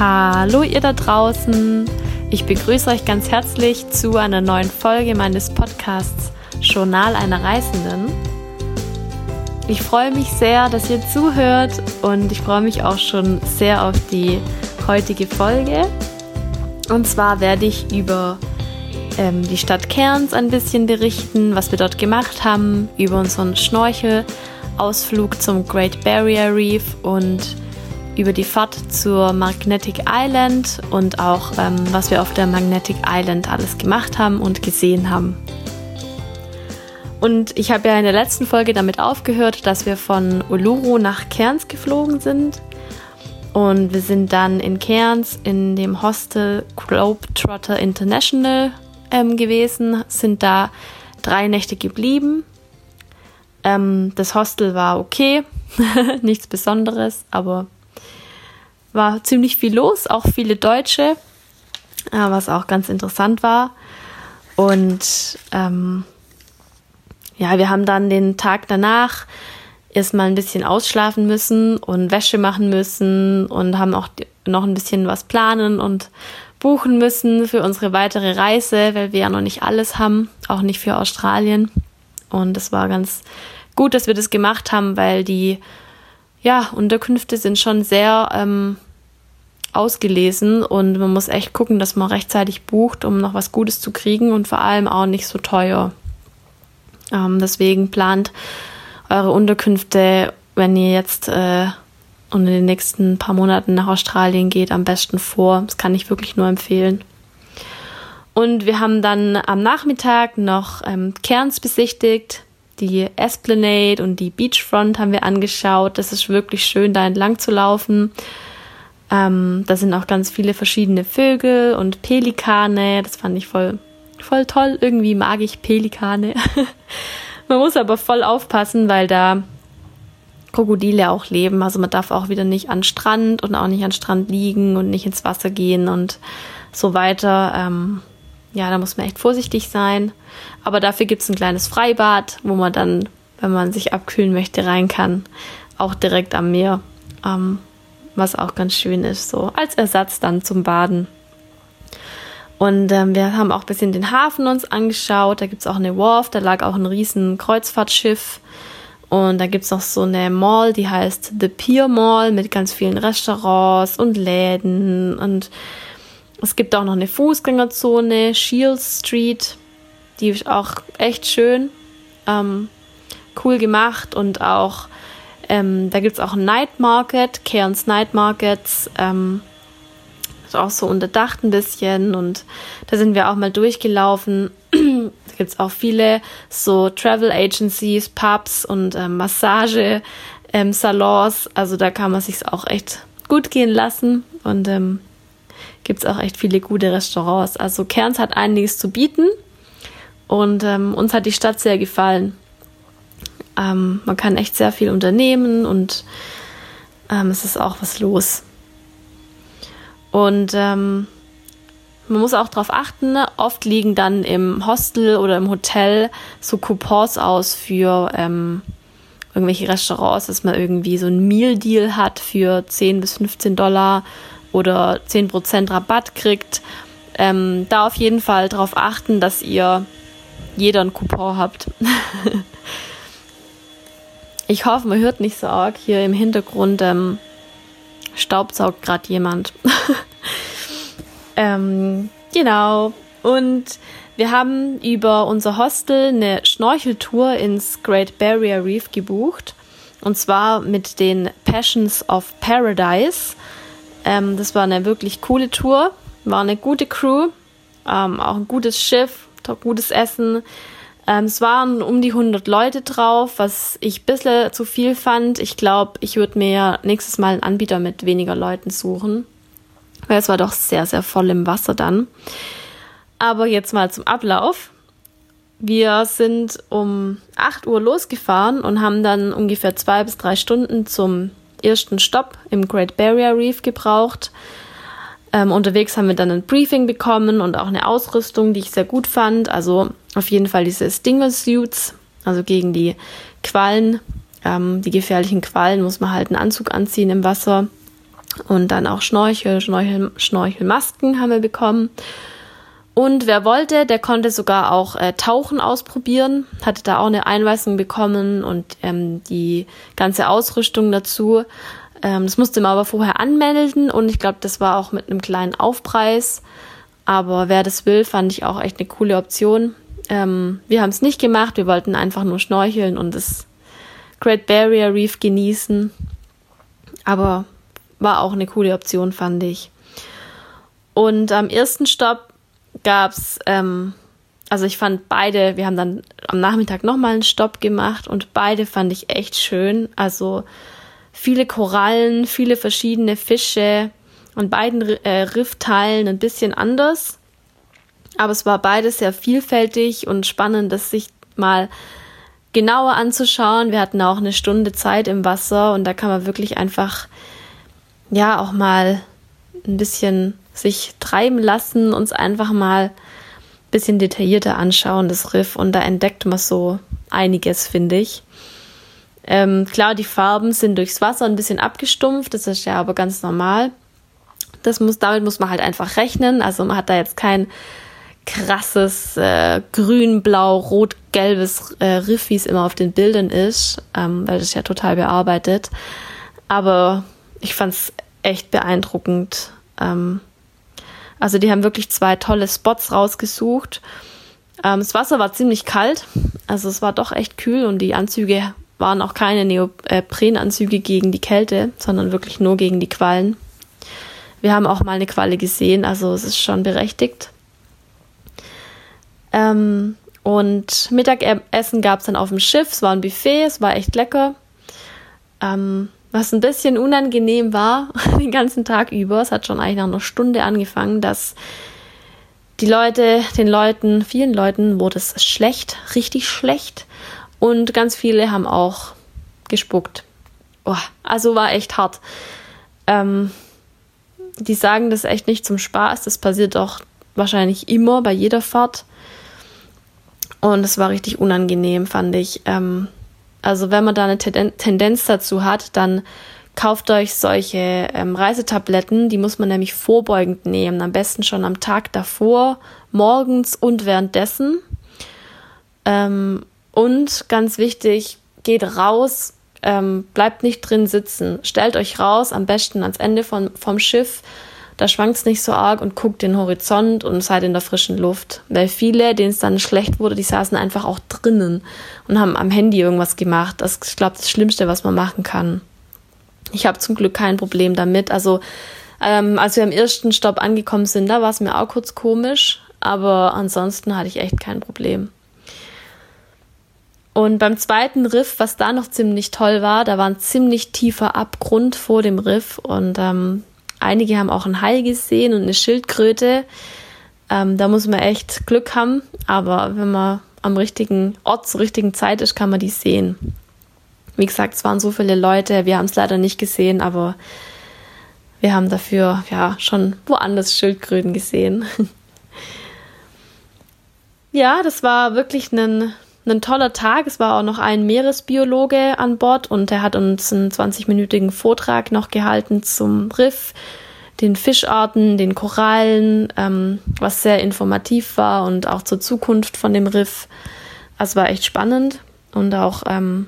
Hallo ihr da draußen. Ich begrüße euch ganz herzlich zu einer neuen Folge meines Podcasts Journal einer Reisenden. Ich freue mich sehr, dass ihr zuhört und ich freue mich auch schon sehr auf die heutige Folge. Und zwar werde ich über ähm, die Stadt Cairns ein bisschen berichten, was wir dort gemacht haben, über unseren Schnorchelausflug zum Great Barrier Reef und über die Fahrt zur Magnetic Island und auch ähm, was wir auf der Magnetic Island alles gemacht haben und gesehen haben. Und ich habe ja in der letzten Folge damit aufgehört, dass wir von Uluru nach Cairns geflogen sind. Und wir sind dann in Cairns in dem Hostel Globetrotter International ähm, gewesen, sind da drei Nächte geblieben. Ähm, das Hostel war okay, nichts Besonderes, aber war ziemlich viel los, auch viele Deutsche, äh, was auch ganz interessant war. Und ähm, ja, wir haben dann den Tag danach erstmal ein bisschen ausschlafen müssen und Wäsche machen müssen und haben auch noch ein bisschen was planen und buchen müssen für unsere weitere Reise, weil wir ja noch nicht alles haben, auch nicht für Australien. Und es war ganz gut, dass wir das gemacht haben, weil die ja, Unterkünfte sind schon sehr ähm, ausgelesen und man muss echt gucken, dass man rechtzeitig bucht, um noch was Gutes zu kriegen und vor allem auch nicht so teuer. Ähm, deswegen plant eure Unterkünfte, wenn ihr jetzt äh, und in den nächsten paar Monaten nach Australien geht, am besten vor. Das kann ich wirklich nur empfehlen. Und wir haben dann am Nachmittag noch ähm, Cairns besichtigt. Die Esplanade und die Beachfront haben wir angeschaut. Das ist wirklich schön, da entlang zu laufen. Ähm, da sind auch ganz viele verschiedene Vögel und Pelikane. Das fand ich voll, voll toll. Irgendwie mag ich Pelikane. man muss aber voll aufpassen, weil da Krokodile auch leben. Also man darf auch wieder nicht an Strand und auch nicht an Strand liegen und nicht ins Wasser gehen und so weiter. Ähm, ja, da muss man echt vorsichtig sein. Aber dafür gibt es ein kleines Freibad, wo man dann, wenn man sich abkühlen möchte, rein kann. Auch direkt am Meer. Ähm, was auch ganz schön ist, so als Ersatz dann zum Baden. Und ähm, wir haben auch ein bisschen den Hafen uns angeschaut. Da gibt es auch eine Wharf, da lag auch ein riesen Kreuzfahrtschiff. Und da gibt es noch so eine Mall, die heißt The Pier Mall mit ganz vielen Restaurants und Läden. Und es gibt auch noch eine Fußgängerzone, Shields Street. Die ist auch echt schön. Ähm, cool gemacht und auch ähm, da gibt es auch ein Night Market, Cairns Night Markets. Ähm, ist auch so unterdacht ein bisschen und da sind wir auch mal durchgelaufen. da gibt es auch viele so Travel Agencies, Pubs und ähm, Massage ähm, Salons. Also da kann man sich auch echt gut gehen lassen und ähm, gibt es auch echt viele gute Restaurants. Also Cairns hat einiges zu bieten und ähm, uns hat die Stadt sehr gefallen. Ähm, man kann echt sehr viel unternehmen und ähm, es ist auch was los. Und ähm, man muss auch darauf achten, ne? oft liegen dann im Hostel oder im Hotel so Coupons aus für ähm, irgendwelche Restaurants, dass man irgendwie so ein Meal-Deal hat für 10 bis 15 Dollar oder 10% Rabatt kriegt. Ähm, da auf jeden Fall darauf achten, dass ihr jeder einen Coupon habt. Ich hoffe, man hört nicht so arg. Hier im Hintergrund ähm, staubsaugt gerade jemand. ähm, genau. Und wir haben über unser Hostel eine Schnorcheltour ins Great Barrier Reef gebucht. Und zwar mit den Passions of Paradise. Ähm, das war eine wirklich coole Tour. War eine gute Crew. Ähm, auch ein gutes Schiff, gutes Essen. Ähm, es waren um die 100 Leute drauf, was ich ein bisschen zu viel fand. Ich glaube, ich würde mir nächstes Mal einen Anbieter mit weniger Leuten suchen, weil es war doch sehr, sehr voll im Wasser dann. Aber jetzt mal zum Ablauf. Wir sind um 8 Uhr losgefahren und haben dann ungefähr zwei bis drei Stunden zum ersten Stopp im Great Barrier Reef gebraucht. Ähm, unterwegs haben wir dann ein Briefing bekommen und auch eine Ausrüstung, die ich sehr gut fand. Also auf jeden Fall diese Stinger Suits, also gegen die Quallen, ähm, die gefährlichen Quallen muss man halt einen Anzug anziehen im Wasser. Und dann auch Schnorchel, Schnorchel, Schnorchelmasken haben wir bekommen. Und wer wollte, der konnte sogar auch äh, Tauchen ausprobieren, hatte da auch eine Einweisung bekommen und ähm, die ganze Ausrüstung dazu. Ähm, das musste man aber vorher anmelden und ich glaube, das war auch mit einem kleinen Aufpreis. Aber wer das will, fand ich auch echt eine coole Option. Ähm, wir haben es nicht gemacht, wir wollten einfach nur schnorcheln und das Great Barrier Reef genießen. Aber war auch eine coole Option, fand ich. Und am ersten Stopp gab's, ähm, also ich fand beide, wir haben dann am Nachmittag nochmal einen Stopp gemacht und beide fand ich echt schön. Also viele Korallen, viele verschiedene Fische und beiden äh, Riffteilen ein bisschen anders. Aber es war beides sehr vielfältig und spannend, das sich mal genauer anzuschauen. Wir hatten auch eine Stunde Zeit im Wasser und da kann man wirklich einfach, ja, auch mal ein bisschen sich treiben lassen, uns einfach mal ein bisschen detaillierter anschauen, das Riff. Und da entdeckt man so einiges, finde ich. Ähm, klar, die Farben sind durchs Wasser ein bisschen abgestumpft, das ist ja aber ganz normal. Das muss, damit muss man halt einfach rechnen. Also man hat da jetzt kein krasses äh, grün, blau, rot, gelbes äh, Riff, wie es immer auf den Bildern ist, ähm, weil das ja total bearbeitet. Aber ich fand es echt beeindruckend. Ähm, also die haben wirklich zwei tolle Spots rausgesucht. Ähm, das Wasser war ziemlich kalt, also es war doch echt kühl und die Anzüge waren auch keine Neoprenanzüge gegen die Kälte, sondern wirklich nur gegen die Quallen. Wir haben auch mal eine Qualle gesehen, also es ist schon berechtigt. Ähm, und Mittagessen gab es dann auf dem Schiff, es war ein Buffet, es war echt lecker. Ähm, was ein bisschen unangenehm war, den ganzen Tag über, es hat schon eigentlich nach einer Stunde angefangen, dass die Leute, den Leuten, vielen Leuten wurde es schlecht, richtig schlecht. Und ganz viele haben auch gespuckt. Oh, also war echt hart. Ähm, die sagen das echt nicht zum Spaß. Das passiert auch wahrscheinlich immer bei jeder Fahrt. Und es war richtig unangenehm, fand ich. Ähm, also wenn man da eine Tendenz dazu hat, dann kauft euch solche ähm, Reisetabletten. Die muss man nämlich vorbeugend nehmen. Am besten schon am Tag davor, morgens und währenddessen. Ähm, und ganz wichtig, geht raus, ähm, bleibt nicht drin sitzen. Stellt euch raus, am besten ans Ende von, vom Schiff. Da schwankt es nicht so arg und guckt den Horizont und seid in der frischen Luft. Weil viele, denen es dann schlecht wurde, die saßen einfach auch drinnen und haben am Handy irgendwas gemacht. Das ist, ich glaube, das Schlimmste, was man machen kann. Ich habe zum Glück kein Problem damit. Also, ähm, als wir am ersten Stopp angekommen sind, da war es mir auch kurz komisch. Aber ansonsten hatte ich echt kein Problem. Und beim zweiten Riff, was da noch ziemlich toll war, da war ein ziemlich tiefer Abgrund vor dem Riff und ähm, einige haben auch ein Hai gesehen und eine Schildkröte. Ähm, da muss man echt Glück haben, aber wenn man am richtigen Ort zur richtigen Zeit ist, kann man die sehen. Wie gesagt, es waren so viele Leute, wir haben es leider nicht gesehen, aber wir haben dafür ja schon woanders Schildkröten gesehen. ja, das war wirklich ein ein toller Tag. Es war auch noch ein Meeresbiologe an Bord und er hat uns einen 20-minütigen Vortrag noch gehalten zum Riff, den Fischarten, den Korallen, ähm, was sehr informativ war und auch zur Zukunft von dem Riff. Also war echt spannend und auch, ähm,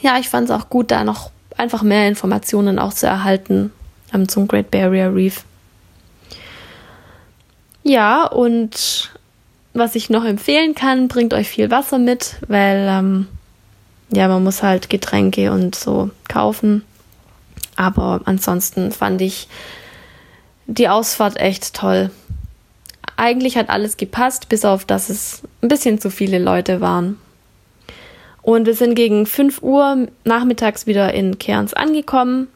ja, ich fand es auch gut, da noch einfach mehr Informationen auch zu erhalten ähm, zum Great Barrier Reef. Ja, und was ich noch empfehlen kann, bringt euch viel Wasser mit, weil ähm, ja, man muss halt Getränke und so kaufen. Aber ansonsten fand ich die Ausfahrt echt toll. Eigentlich hat alles gepasst, bis auf dass es ein bisschen zu viele Leute waren. Und wir sind gegen 5 Uhr nachmittags wieder in Cairns angekommen.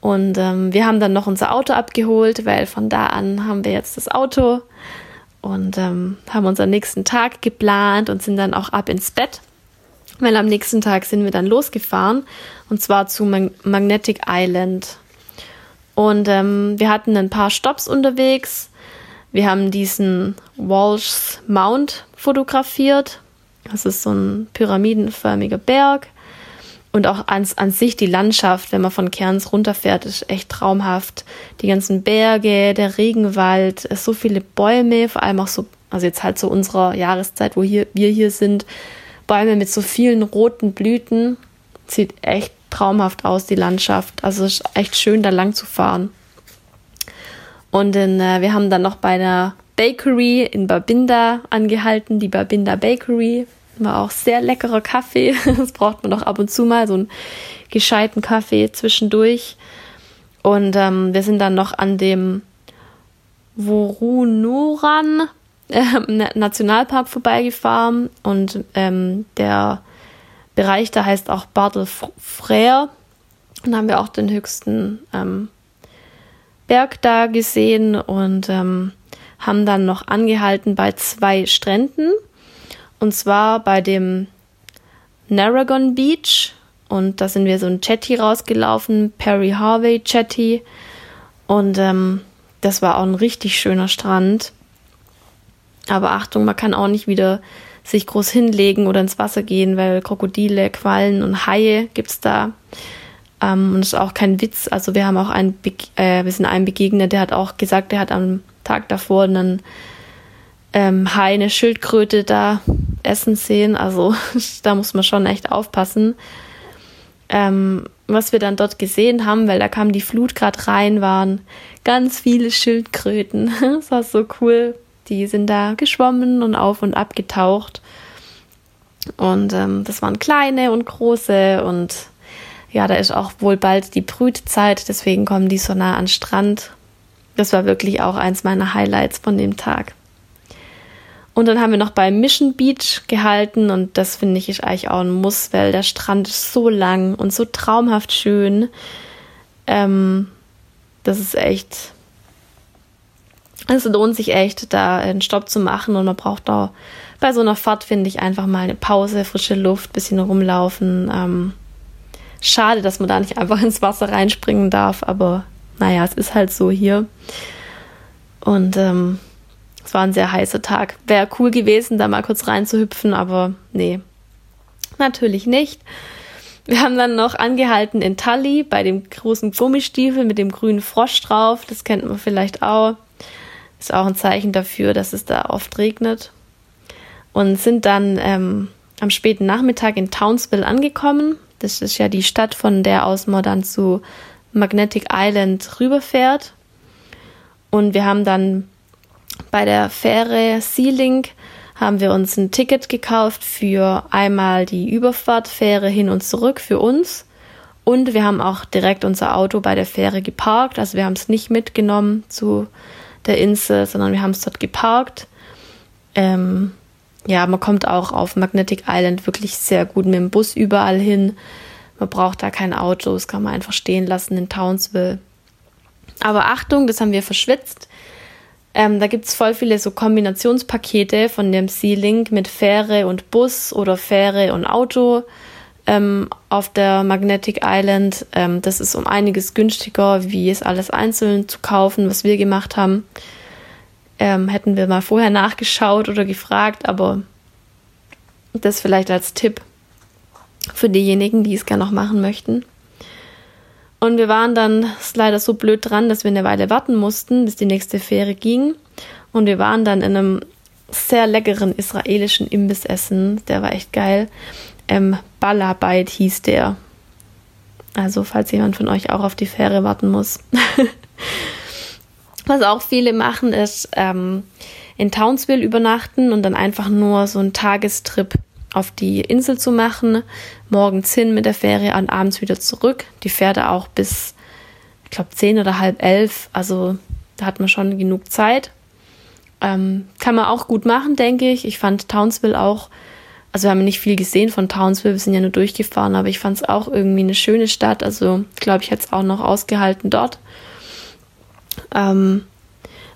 Und ähm, wir haben dann noch unser Auto abgeholt, weil von da an haben wir jetzt das Auto und ähm, haben unseren nächsten Tag geplant und sind dann auch ab ins Bett. Weil am nächsten Tag sind wir dann losgefahren und zwar zu Mag Magnetic Island. Und ähm, wir hatten ein paar Stops unterwegs. Wir haben diesen Walsh Mount fotografiert. Das ist so ein pyramidenförmiger Berg. Und auch an, an sich die Landschaft, wenn man von Kerns runterfährt, ist echt traumhaft. Die ganzen Berge, der Regenwald, so viele Bäume, vor allem auch so, also jetzt halt zu so unserer Jahreszeit, wo hier, wir hier sind, Bäume mit so vielen roten Blüten. Sieht echt traumhaft aus, die Landschaft. Also es ist echt schön, da lang zu fahren. Und in, äh, wir haben dann noch bei der Bakery in Babinda angehalten, die Babinda Bakery. War auch sehr leckerer Kaffee. Das braucht man doch ab und zu mal, so einen gescheiten Kaffee zwischendurch. Und ähm, wir sind dann noch an dem Worunuran äh, Nationalpark vorbeigefahren und ähm, der Bereich da heißt auch Bartel Frère. Und haben wir auch den höchsten ähm, Berg da gesehen und ähm, haben dann noch angehalten bei zwei Stränden. Und zwar bei dem Narragon Beach. Und da sind wir so ein Jetty rausgelaufen, Perry Harvey Jetty. Und ähm, das war auch ein richtig schöner Strand. Aber Achtung, man kann auch nicht wieder sich groß hinlegen oder ins Wasser gehen, weil Krokodile, Quallen und Haie gibt es da. Ähm, und das ist auch kein Witz. Also wir haben auch einen, Be äh, wir sind einem begegnet, der hat auch gesagt, der hat am Tag davor einen ähm, Hai, eine Schildkröte da essen sehen. Also da muss man schon echt aufpassen. Ähm, was wir dann dort gesehen haben, weil da kam die Flut gerade rein, waren ganz viele Schildkröten. Das war so cool. Die sind da geschwommen und auf und ab getaucht. Und ähm, das waren kleine und große und ja, da ist auch wohl bald die Brützeit, deswegen kommen die so nah an Strand. Das war wirklich auch eins meiner Highlights von dem Tag. Und dann haben wir noch bei Mission Beach gehalten und das finde ich ist eigentlich auch ein Muss, weil der Strand ist so lang und so traumhaft schön. Ähm, das ist echt. Es lohnt sich echt, da einen Stopp zu machen und man braucht da bei so einer Fahrt, finde ich, einfach mal eine Pause, frische Luft, bisschen rumlaufen. Ähm, Schade, dass man da nicht einfach ins Wasser reinspringen darf, aber naja, es ist halt so hier. Und ähm, es war ein sehr heißer Tag. Wäre cool gewesen, da mal kurz reinzuhüpfen, aber nee, natürlich nicht. Wir haben dann noch angehalten in Tully bei dem großen Gummistiefel mit dem grünen Frosch drauf. Das kennt man vielleicht auch. Ist auch ein Zeichen dafür, dass es da oft regnet. Und sind dann ähm, am späten Nachmittag in Townsville angekommen. Das ist ja die Stadt, von der aus man dann zu Magnetic Island rüberfährt. Und wir haben dann bei der Fähre Sea-Link haben wir uns ein Ticket gekauft für einmal die Überfahrtfähre hin und zurück für uns. Und wir haben auch direkt unser Auto bei der Fähre geparkt. Also wir haben es nicht mitgenommen zu der Insel, sondern wir haben es dort geparkt. Ähm, ja, man kommt auch auf Magnetic Island wirklich sehr gut mit dem Bus überall hin. Man braucht da kein Auto, das kann man einfach stehen lassen in Townsville. Aber Achtung, das haben wir verschwitzt. Ähm, da gibt es voll viele so Kombinationspakete von dem Sea-Link mit Fähre und Bus oder Fähre und Auto ähm, auf der Magnetic Island. Ähm, das ist um einiges günstiger, wie es alles einzeln zu kaufen, was wir gemacht haben. Ähm, hätten wir mal vorher nachgeschaut oder gefragt, aber das vielleicht als Tipp für diejenigen, die es gerne noch machen möchten. Und wir waren dann leider so blöd dran, dass wir eine Weile warten mussten, bis die nächste Fähre ging. Und wir waren dann in einem sehr leckeren israelischen Imbiss essen. Der war echt geil. Ähm, Ballabeit hieß der. Also, falls jemand von euch auch auf die Fähre warten muss. Was auch viele machen, ist ähm, in Townsville übernachten und dann einfach nur so einen Tagestrip auf die Insel zu machen. Morgens hin mit der Fähre und abends wieder zurück. Die fährt auch bis, ich glaube, zehn oder halb elf. Also da hat man schon genug Zeit. Ähm, kann man auch gut machen, denke ich. Ich fand Townsville auch, also wir haben nicht viel gesehen von Townsville, wir sind ja nur durchgefahren, aber ich fand es auch irgendwie eine schöne Stadt. Also glaube, ich hätte es auch noch ausgehalten dort. Ähm,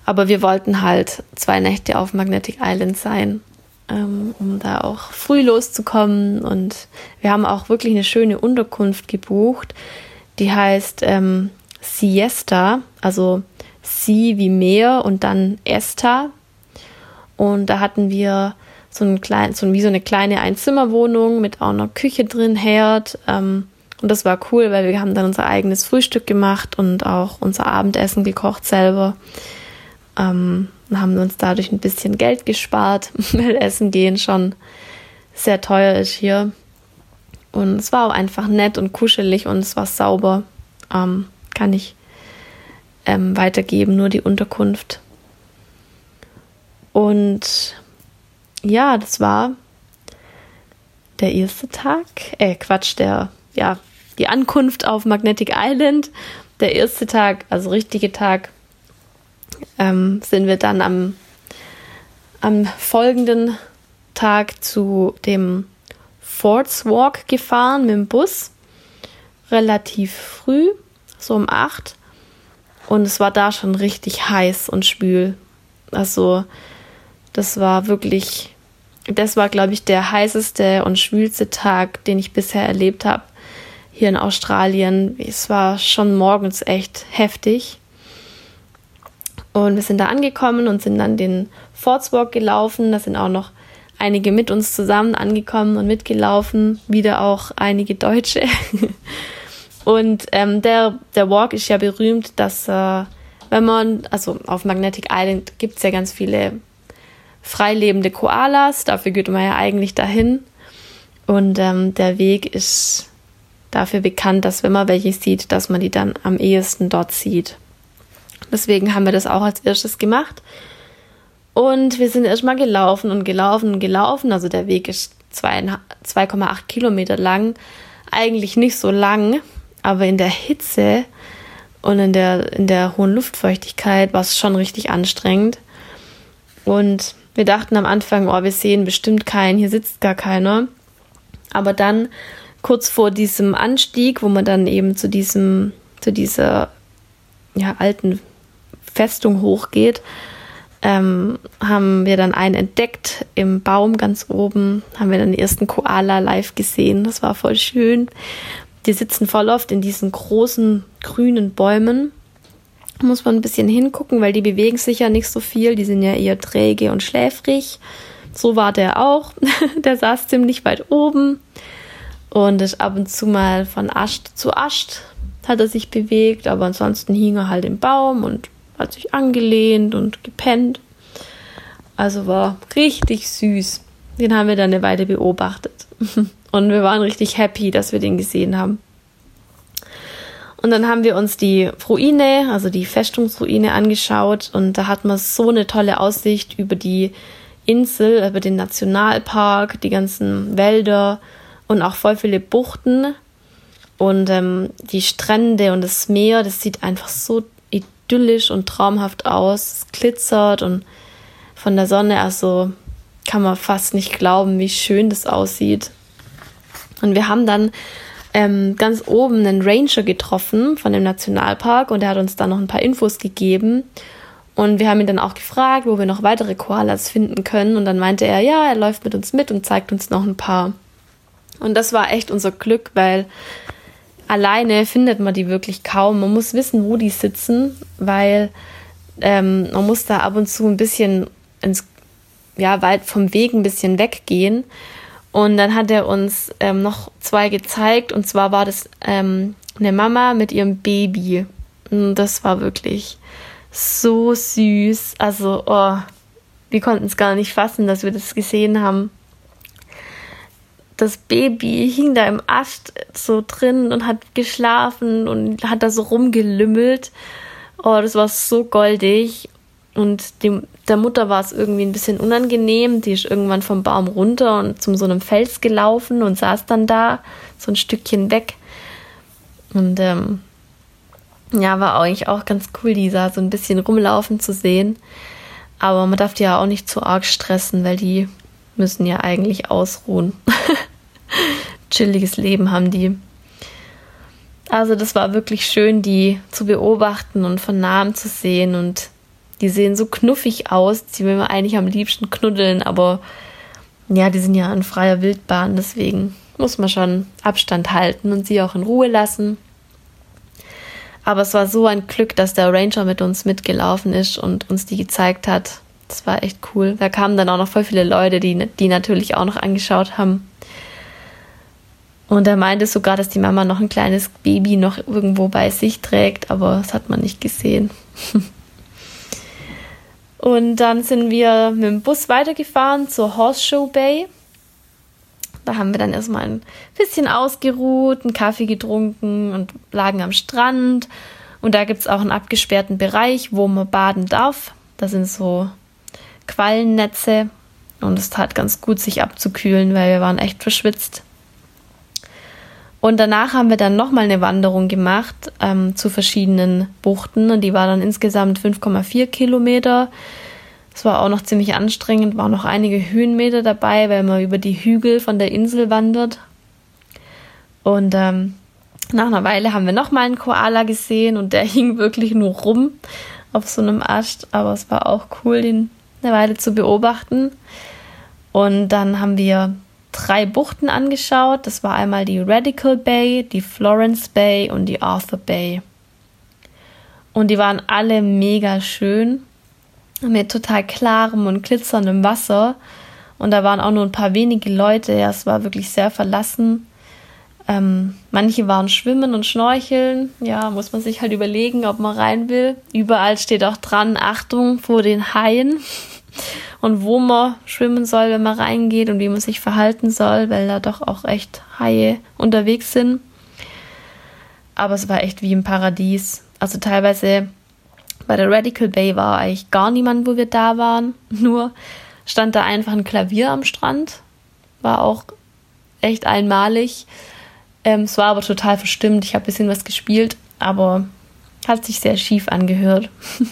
aber wir wollten halt zwei Nächte auf Magnetic Island sein, ähm, um da auch früh loszukommen. Und wir haben auch wirklich eine schöne Unterkunft gebucht, die heißt ähm, Siesta, also Sie wie Meer und dann Esta. Und da hatten wir so, ein klein, so wie so eine kleine Einzimmerwohnung mit auch einer Küche drin, Herd. Ähm, Und das war cool, weil wir haben dann unser eigenes Frühstück gemacht und auch unser Abendessen gekocht selber. Ähm, haben uns dadurch ein bisschen Geld gespart, weil Essen gehen schon sehr teuer ist hier. Und es war auch einfach nett und kuschelig und es war sauber. Ähm, kann ich ähm, weitergeben, nur die Unterkunft. Und ja, das war der erste Tag, äh, Quatsch, der, ja, die Ankunft auf Magnetic Island. Der erste Tag, also richtige Tag, ähm, sind wir dann am, am folgenden Tag zu dem Forts Walk gefahren mit dem Bus. Relativ früh, so um acht. Und es war da schon richtig heiß und schwül. Also, das war wirklich, das war, glaube ich, der heißeste und schwülste Tag, den ich bisher erlebt habe hier in Australien. Es war schon morgens echt heftig. Und wir sind da angekommen und sind dann den Fortswalk gelaufen. Da sind auch noch einige mit uns zusammen angekommen und mitgelaufen. Wieder auch einige Deutsche. und ähm, der, der Walk ist ja berühmt, dass äh, wenn man, also auf Magnetic Island gibt es ja ganz viele freilebende Koalas. Dafür geht man ja eigentlich dahin. Und ähm, der Weg ist dafür bekannt, dass wenn man welche sieht, dass man die dann am ehesten dort sieht. Deswegen haben wir das auch als erstes gemacht. Und wir sind erstmal gelaufen und gelaufen und gelaufen. Also der Weg ist 2,8 Kilometer lang. Eigentlich nicht so lang, aber in der Hitze und in der, in der hohen Luftfeuchtigkeit war es schon richtig anstrengend. Und wir dachten am Anfang, oh, wir sehen bestimmt keinen, hier sitzt gar keiner. Aber dann, kurz vor diesem Anstieg, wo man dann eben zu diesem, zu dieser ja, alten Festung hochgeht, ähm, haben wir dann einen entdeckt im Baum ganz oben, haben wir dann den ersten Koala live gesehen. Das war voll schön. Die sitzen voll oft in diesen großen grünen Bäumen. Muss man ein bisschen hingucken, weil die bewegen sich ja nicht so viel. Die sind ja eher träge und schläfrig. So war der auch. der saß ziemlich weit oben und ist ab und zu mal von Ast zu Ast hat er sich bewegt, aber ansonsten hing er halt im Baum und hat sich angelehnt und gepennt. Also war richtig süß. Den haben wir dann eine Weile beobachtet. Und wir waren richtig happy, dass wir den gesehen haben. Und dann haben wir uns die Ruine, also die Festungsruine angeschaut und da hat man so eine tolle Aussicht über die Insel, über den Nationalpark, die ganzen Wälder und auch voll viele Buchten. Und ähm, die Strände und das Meer, das sieht einfach so idyllisch und traumhaft aus. Es glitzert und von der Sonne, also kann man fast nicht glauben, wie schön das aussieht. Und wir haben dann ähm, ganz oben einen Ranger getroffen von dem Nationalpark und der hat uns dann noch ein paar Infos gegeben. Und wir haben ihn dann auch gefragt, wo wir noch weitere Koalas finden können. Und dann meinte er, ja, er läuft mit uns mit und zeigt uns noch ein paar. Und das war echt unser Glück, weil alleine findet man die wirklich kaum. Man muss wissen, wo die sitzen, weil ähm, man muss da ab und zu ein bisschen ins, ja, weit vom Weg ein bisschen weggehen. Und dann hat er uns ähm, noch zwei gezeigt. Und zwar war das ähm, eine Mama mit ihrem Baby. Und das war wirklich so süß. Also, oh, wir konnten es gar nicht fassen, dass wir das gesehen haben das Baby hing da im Ast so drin und hat geschlafen und hat da so rumgelümmelt. Oh, das war so goldig. Und dem, der Mutter war es irgendwie ein bisschen unangenehm. Die ist irgendwann vom Baum runter und zum so einem Fels gelaufen und saß dann da so ein Stückchen weg. Und ähm, ja, war eigentlich auch ganz cool, die da so ein bisschen rumlaufen zu sehen. Aber man darf die ja auch nicht zu arg stressen, weil die müssen ja eigentlich ausruhen. chilliges Leben haben die. Also das war wirklich schön, die zu beobachten und von nahem zu sehen und die sehen so knuffig aus, die will man eigentlich am liebsten knuddeln, aber ja, die sind ja in freier Wildbahn, deswegen muss man schon Abstand halten und sie auch in Ruhe lassen. Aber es war so ein Glück, dass der Ranger mit uns mitgelaufen ist und uns die gezeigt hat. Das war echt cool. Da kamen dann auch noch voll viele Leute, die die natürlich auch noch angeschaut haben. Und er meinte sogar, dass die Mama noch ein kleines Baby noch irgendwo bei sich trägt, aber das hat man nicht gesehen. Und dann sind wir mit dem Bus weitergefahren zur Horseshoe Bay. Da haben wir dann erstmal ein bisschen ausgeruht, einen Kaffee getrunken und lagen am Strand. Und da gibt es auch einen abgesperrten Bereich, wo man baden darf. Da sind so Quallennetze und es tat ganz gut, sich abzukühlen, weil wir waren echt verschwitzt. Und danach haben wir dann nochmal eine Wanderung gemacht ähm, zu verschiedenen Buchten und die war dann insgesamt 5,4 Kilometer. Es war auch noch ziemlich anstrengend, waren noch einige Höhenmeter dabei, weil man über die Hügel von der Insel wandert. Und ähm, nach einer Weile haben wir nochmal einen Koala gesehen und der hing wirklich nur rum auf so einem Ast, aber es war auch cool, den eine Weile zu beobachten. Und dann haben wir drei Buchten angeschaut. Das war einmal die Radical Bay, die Florence Bay und die Arthur Bay. Und die waren alle mega schön, mit total klarem und glitzerndem Wasser. Und da waren auch nur ein paar wenige Leute. Ja, es war wirklich sehr verlassen. Ähm, manche waren schwimmen und schnorcheln. Ja, muss man sich halt überlegen, ob man rein will. Überall steht auch dran, Achtung vor den Haien und wo man schwimmen soll, wenn man reingeht und wie man sich verhalten soll, weil da doch auch echt Haie unterwegs sind. Aber es war echt wie im Paradies. Also teilweise bei der Radical Bay war eigentlich gar niemand, wo wir da waren. Nur stand da einfach ein Klavier am Strand. War auch echt einmalig. Ähm, es war aber total verstimmt. Ich habe ein bisschen was gespielt, aber hat sich sehr schief angehört.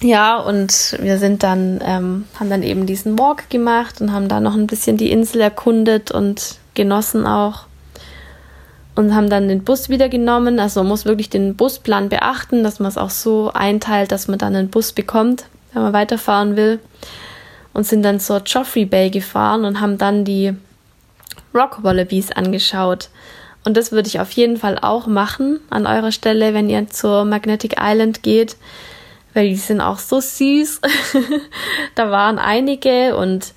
ja, und wir sind dann, ähm, haben dann eben diesen Walk gemacht und haben da noch ein bisschen die Insel erkundet und genossen auch. Und haben dann den Bus wieder genommen. Also man muss wirklich den Busplan beachten, dass man es auch so einteilt, dass man dann einen Bus bekommt, wenn man weiterfahren will. Und sind dann zur Joffrey Bay gefahren und haben dann die Rock Wallabies angeschaut. Und das würde ich auf jeden Fall auch machen an eurer Stelle, wenn ihr zur Magnetic Island geht, weil die sind auch so süß. da waren einige und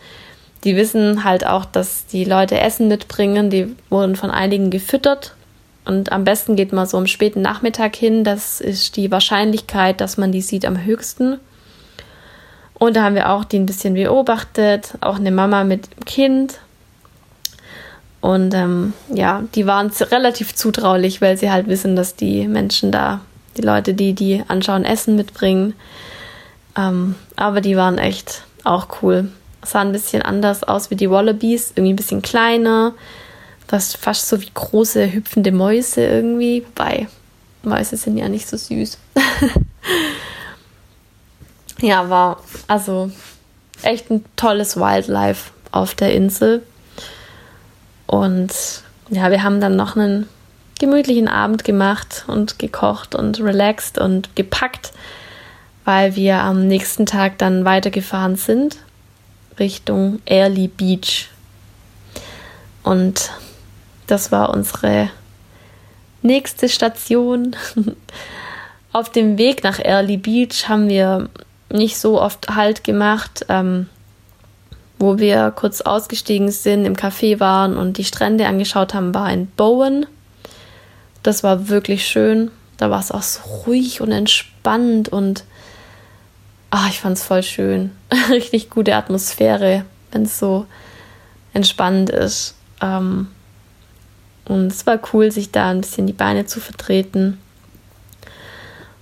die wissen halt auch, dass die Leute Essen mitbringen. Die wurden von einigen gefüttert. Und am besten geht man so am späten Nachmittag hin. Das ist die Wahrscheinlichkeit, dass man die sieht, am höchsten. Und da haben wir auch die ein bisschen beobachtet. Auch eine Mama mit Kind. Und ähm, ja, die waren relativ zutraulich, weil sie halt wissen, dass die Menschen da, die Leute, die die anschauen, Essen mitbringen. Ähm, aber die waren echt auch cool. Sahen ein bisschen anders aus wie die Wallabies, irgendwie ein bisschen kleiner, das fast so wie große hüpfende Mäuse irgendwie. Wobei, Mäuse sind ja nicht so süß. ja, war also echt ein tolles Wildlife auf der Insel. Und ja, wir haben dann noch einen gemütlichen Abend gemacht und gekocht und relaxed und gepackt, weil wir am nächsten Tag dann weitergefahren sind Richtung Early Beach. Und das war unsere nächste Station. Auf dem Weg nach Early Beach haben wir nicht so oft Halt gemacht. Ähm, wo wir kurz ausgestiegen sind, im Café waren und die Strände angeschaut haben, war in Bowen. Das war wirklich schön. Da war es auch so ruhig und entspannt und ach, ich fand es voll schön. Richtig gute Atmosphäre, wenn es so entspannt ist. Ähm, und es war cool, sich da ein bisschen die Beine zu vertreten.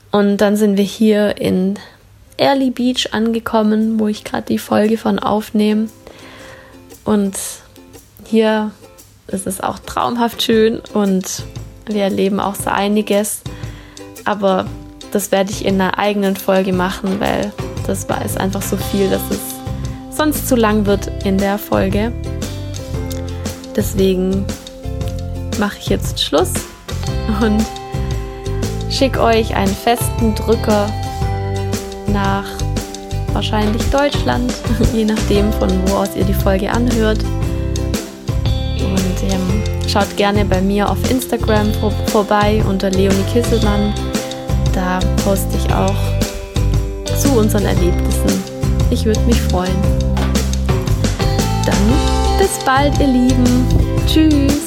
Und dann sind wir hier in Early Beach angekommen, wo ich gerade die Folge von aufnehme. Und hier ist es auch traumhaft schön und wir erleben auch so einiges. Aber das werde ich in einer eigenen Folge machen, weil das war es einfach so viel, dass es sonst zu lang wird in der Folge. Deswegen mache ich jetzt Schluss und schicke euch einen festen Drücker nach wahrscheinlich Deutschland, je nachdem von wo aus ihr die Folge anhört. Und ähm, schaut gerne bei mir auf Instagram vor vorbei unter Leonie Kisselmann. Da poste ich auch zu unseren Erlebnissen. Ich würde mich freuen. Dann bis bald, ihr Lieben. Tschüss.